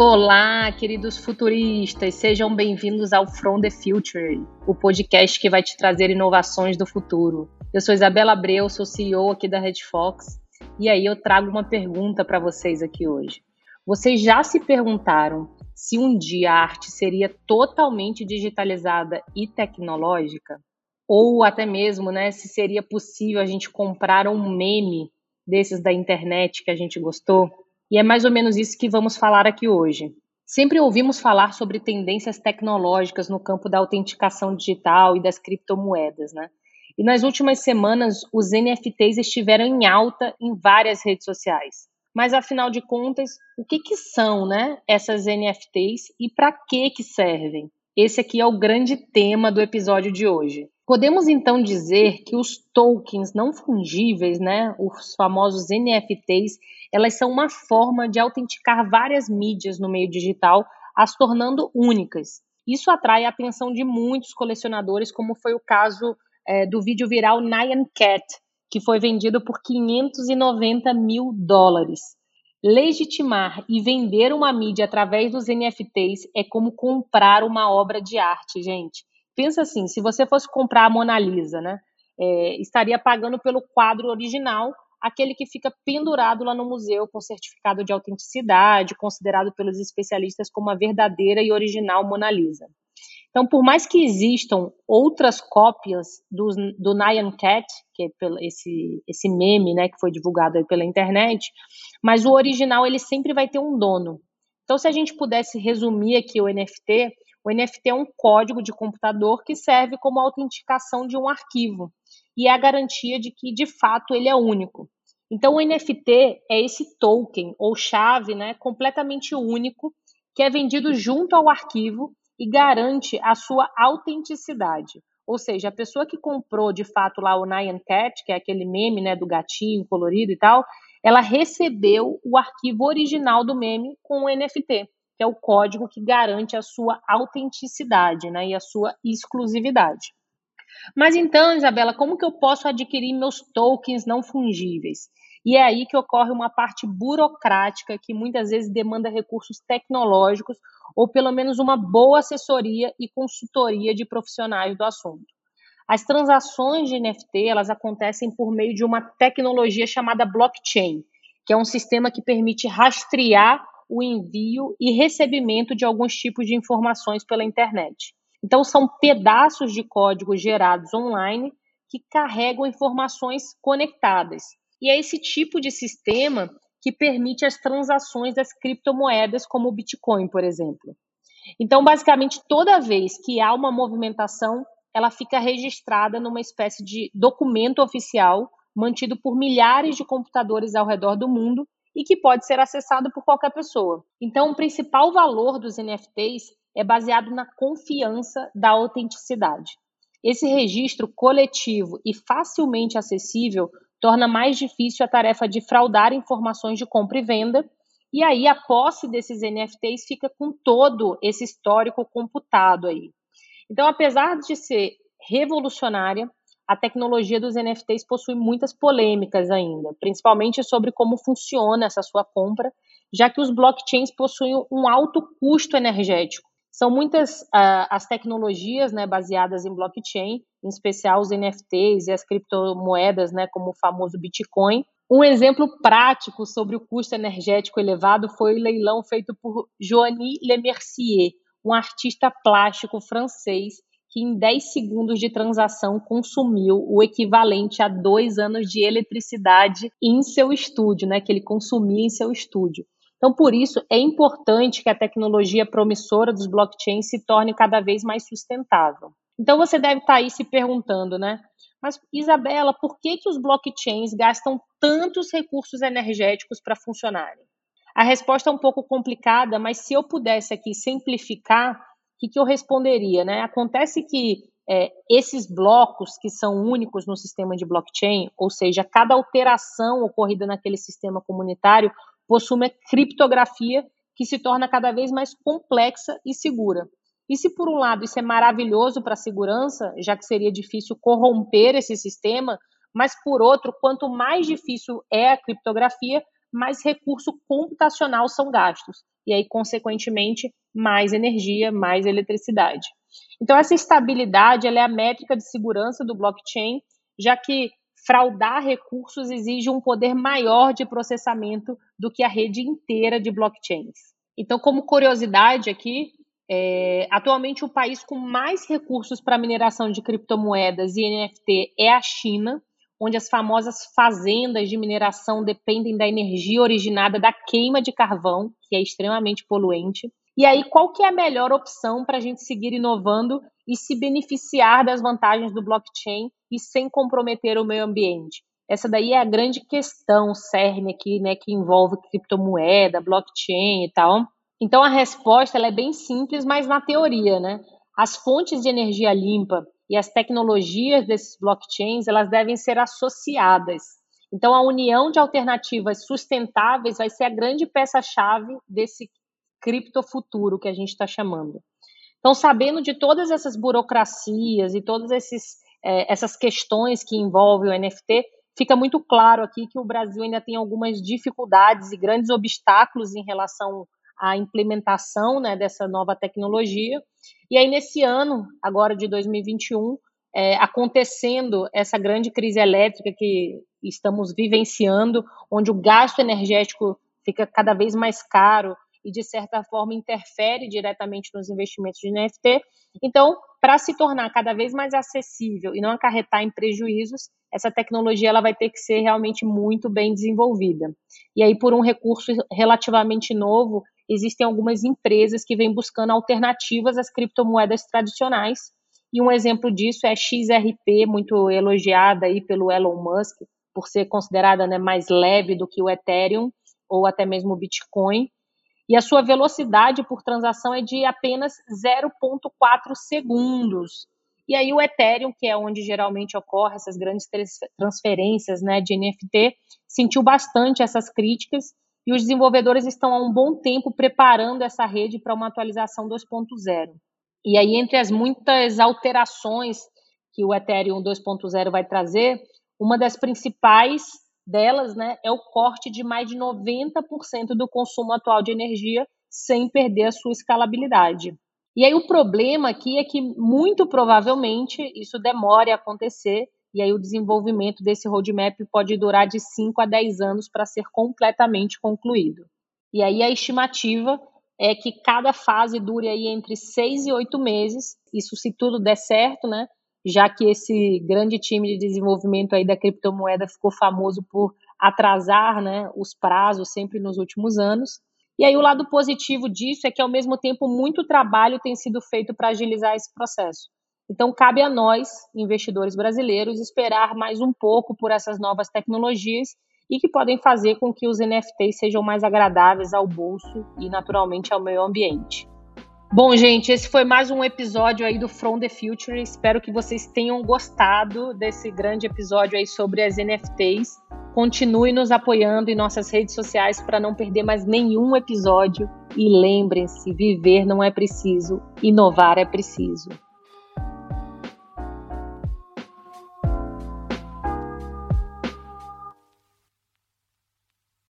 Olá, queridos futuristas, sejam bem-vindos ao From the Future, o podcast que vai te trazer inovações do futuro. Eu sou Isabela Abreu, sou CEO aqui da Red Fox, e aí eu trago uma pergunta para vocês aqui hoje. Vocês já se perguntaram se um dia a arte seria totalmente digitalizada e tecnológica? Ou até mesmo, né, se seria possível a gente comprar um meme desses da internet que a gente gostou? E é mais ou menos isso que vamos falar aqui hoje. Sempre ouvimos falar sobre tendências tecnológicas no campo da autenticação digital e das criptomoedas, né? E nas últimas semanas, os NFTs estiveram em alta em várias redes sociais. Mas afinal de contas, o que, que são, né, essas NFTs e para que que servem? Esse aqui é o grande tema do episódio de hoje. Podemos então dizer que os tokens não fungíveis, né, os famosos NFTs, elas são uma forma de autenticar várias mídias no meio digital, as tornando únicas. Isso atrai a atenção de muitos colecionadores, como foi o caso é, do vídeo viral Nyan Cat, que foi vendido por 590 mil dólares. Legitimar e vender uma mídia através dos NFTs é como comprar uma obra de arte, gente. Pensa assim, se você fosse comprar a Mona Lisa, né, é, estaria pagando pelo quadro original aquele que fica pendurado lá no museu com certificado de autenticidade, considerado pelos especialistas como a verdadeira e original Mona Lisa. Então, por mais que existam outras cópias do, do Nyan Cat, que é esse, esse meme né, que foi divulgado pela internet, mas o original ele sempre vai ter um dono. Então, se a gente pudesse resumir aqui o NFT, o NFT é um código de computador que serve como autenticação de um arquivo e é a garantia de que, de fato, ele é único. Então, o NFT é esse token ou chave né, completamente único que é vendido junto ao arquivo e garante a sua autenticidade. Ou seja, a pessoa que comprou de fato lá o Nyan Cat, que é aquele meme né, do gatinho colorido e tal, ela recebeu o arquivo original do meme com o NFT, que é o código que garante a sua autenticidade né, e a sua exclusividade. Mas então, Isabela, como que eu posso adquirir meus tokens não fungíveis? E é aí que ocorre uma parte burocrática que muitas vezes demanda recursos tecnológicos ou pelo menos uma boa assessoria e consultoria de profissionais do assunto. As transações de NFT, elas acontecem por meio de uma tecnologia chamada blockchain, que é um sistema que permite rastrear o envio e recebimento de alguns tipos de informações pela internet. Então, são pedaços de código gerados online que carregam informações conectadas. E é esse tipo de sistema que permite as transações das criptomoedas, como o Bitcoin, por exemplo. Então, basicamente, toda vez que há uma movimentação, ela fica registrada numa espécie de documento oficial mantido por milhares de computadores ao redor do mundo e que pode ser acessado por qualquer pessoa. Então, o principal valor dos NFTs é baseado na confiança da autenticidade. Esse registro coletivo e facilmente acessível torna mais difícil a tarefa de fraudar informações de compra e venda, e aí a posse desses NFTs fica com todo esse histórico computado aí. Então, apesar de ser revolucionária, a tecnologia dos NFTs possui muitas polêmicas ainda, principalmente sobre como funciona essa sua compra, já que os blockchains possuem um alto custo energético são muitas uh, as tecnologias né, baseadas em blockchain, em especial os NFTs e as criptomoedas, né, como o famoso Bitcoin. Um exemplo prático sobre o custo energético elevado foi o leilão feito por Joanny Lemercier, um artista plástico francês que em 10 segundos de transação consumiu o equivalente a dois anos de eletricidade em seu estúdio, né, que ele consumia em seu estúdio. Então, por isso, é importante que a tecnologia promissora dos blockchains se torne cada vez mais sustentável. Então, você deve estar aí se perguntando, né? Mas, Isabela, por que, que os blockchains gastam tantos recursos energéticos para funcionarem? A resposta é um pouco complicada, mas se eu pudesse aqui simplificar, que, que eu responderia? Né? Acontece que é, esses blocos que são únicos no sistema de blockchain, ou seja, cada alteração ocorrida naquele sistema comunitário possui uma criptografia que se torna cada vez mais complexa e segura. E se por um lado isso é maravilhoso para a segurança, já que seria difícil corromper esse sistema, mas por outro, quanto mais difícil é a criptografia, mais recurso computacional são gastos. E aí, consequentemente, mais energia, mais eletricidade. Então, essa estabilidade é a métrica de segurança do blockchain, já que fraudar recursos exige um poder maior de processamento do que a rede inteira de blockchains. Então, como curiosidade aqui, é, atualmente o país com mais recursos para mineração de criptomoedas e NFT é a China, onde as famosas fazendas de mineração dependem da energia originada da queima de carvão, que é extremamente poluente. E aí, qual que é a melhor opção para a gente seguir inovando e se beneficiar das vantagens do blockchain e sem comprometer o meio ambiente? Essa daí é a grande questão cerne aqui, né, que envolve criptomoeda, blockchain e tal. Então a resposta ela é bem simples, mas na teoria, né? As fontes de energia limpa e as tecnologias desses blockchains, elas devem ser associadas. Então a união de alternativas sustentáveis vai ser a grande peça-chave desse criptofuturo que a gente está chamando. Então, sabendo de todas essas burocracias e todas esses, é, essas questões que envolvem o NFT, fica muito claro aqui que o Brasil ainda tem algumas dificuldades e grandes obstáculos em relação à implementação né, dessa nova tecnologia. E aí, nesse ano, agora de 2021, é, acontecendo essa grande crise elétrica que estamos vivenciando, onde o gasto energético fica cada vez mais caro, e, de certa forma, interfere diretamente nos investimentos de NFT. Então, para se tornar cada vez mais acessível e não acarretar em prejuízos, essa tecnologia ela vai ter que ser realmente muito bem desenvolvida. E aí, por um recurso relativamente novo, existem algumas empresas que vêm buscando alternativas às criptomoedas tradicionais. E um exemplo disso é a XRP, muito elogiada aí pelo Elon Musk, por ser considerada né, mais leve do que o Ethereum ou até mesmo o Bitcoin e a sua velocidade por transação é de apenas 0,4 segundos. E aí o Ethereum, que é onde geralmente ocorrem essas grandes transferências né, de NFT, sentiu bastante essas críticas e os desenvolvedores estão há um bom tempo preparando essa rede para uma atualização 2.0. E aí, entre as muitas alterações que o Ethereum 2.0 vai trazer, uma das principais delas né, é o corte de mais de 90% do consumo atual de energia sem perder a sua escalabilidade. E aí o problema aqui é que muito provavelmente isso demore a acontecer e aí o desenvolvimento desse roadmap pode durar de 5 a 10 anos para ser completamente concluído. E aí a estimativa é que cada fase dure aí entre 6 e 8 meses, isso se tudo der certo, né? já que esse grande time de desenvolvimento aí da criptomoeda ficou famoso por atrasar né, os prazos sempre nos últimos anos. E aí o lado positivo disso é que, ao mesmo tempo, muito trabalho tem sido feito para agilizar esse processo. Então, cabe a nós, investidores brasileiros, esperar mais um pouco por essas novas tecnologias e que podem fazer com que os NFTs sejam mais agradáveis ao bolso e, naturalmente, ao meio ambiente. Bom, gente, esse foi mais um episódio aí do From the Future. Espero que vocês tenham gostado desse grande episódio aí sobre as NFTs. Continue nos apoiando em nossas redes sociais para não perder mais nenhum episódio. E lembrem-se: viver não é preciso, inovar é preciso.